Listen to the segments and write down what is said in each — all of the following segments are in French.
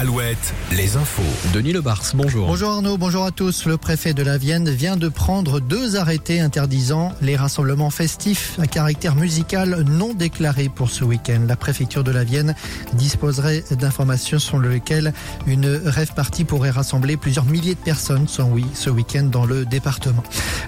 Alouette, les infos. Denis Lebars, bonjour. Bonjour Arnaud, bonjour à tous. Le préfet de la Vienne vient de prendre deux arrêtés interdisant les rassemblements festifs à caractère musical non déclarés pour ce week-end. La préfecture de la Vienne disposerait d'informations selon lesquelles une rêve partie pourrait rassembler plusieurs milliers de personnes, sans oui, ce week-end dans le département.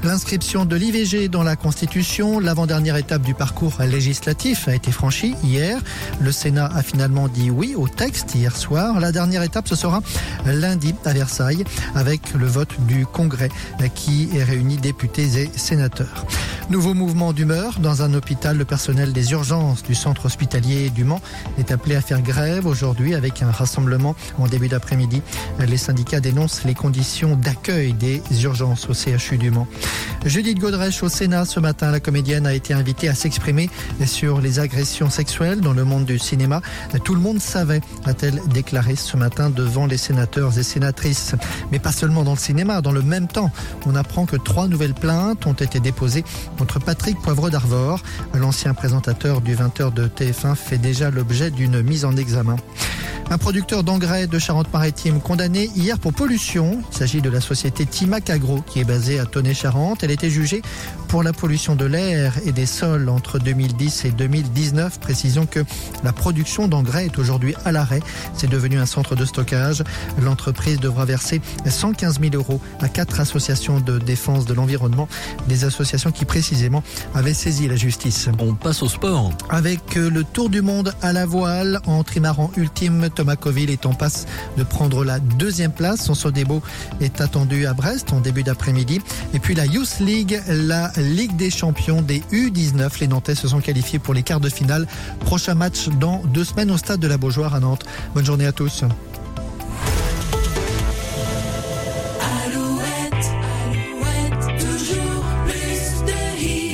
L'inscription de l'IVG dans la Constitution, l'avant-dernière étape du parcours législatif a été franchie hier. Le Sénat a finalement dit oui au texte hier soir. La dernière étape, ce sera lundi à Versailles avec le vote du Congrès qui réunit députés et sénateurs. Nouveau mouvement d'humeur dans un hôpital. Le personnel des urgences du centre hospitalier du Mans est appelé à faire grève aujourd'hui avec un rassemblement en début d'après-midi. Les syndicats dénoncent les conditions d'accueil des urgences au CHU du Mans. Judith Godrèche au Sénat ce matin, la comédienne a été invitée à s'exprimer sur les agressions sexuelles dans le monde du cinéma. Tout le monde savait, a-t-elle déclaré ce matin devant les sénateurs et sénatrices. Mais pas seulement dans le cinéma, dans le même temps, on apprend que trois nouvelles plaintes ont été déposées contre Patrick Poivre d'Arvor. L'ancien présentateur du 20h de TF1 fait déjà l'objet d'une mise en examen. Un producteur d'engrais de Charente-Maritime condamné hier pour pollution. Il s'agit de la société Timac Agro qui est basée à Tonnet-Charente. Elle était jugée pour la pollution de l'air et des sols entre 2010 et 2019. Précisons que la production d'engrais est aujourd'hui à l'arrêt. C'est devenu un centre de stockage. L'entreprise devra verser 115 000 euros à quatre associations de défense de l'environnement, des associations qui précisément avaient saisi la justice. On passe au sport. Avec le Tour du monde à la voile en trimaran ultime, Thomas Coville est en passe de prendre la deuxième place. Son Sodebo est attendu à Brest en début d'après-midi. Et puis la Youth La Ligue des champions des U19. Les Nantais se sont qualifiés pour les quarts de finale. Prochain match dans deux semaines au stade de la Beaujoire à Nantes. Bonne journée à tous.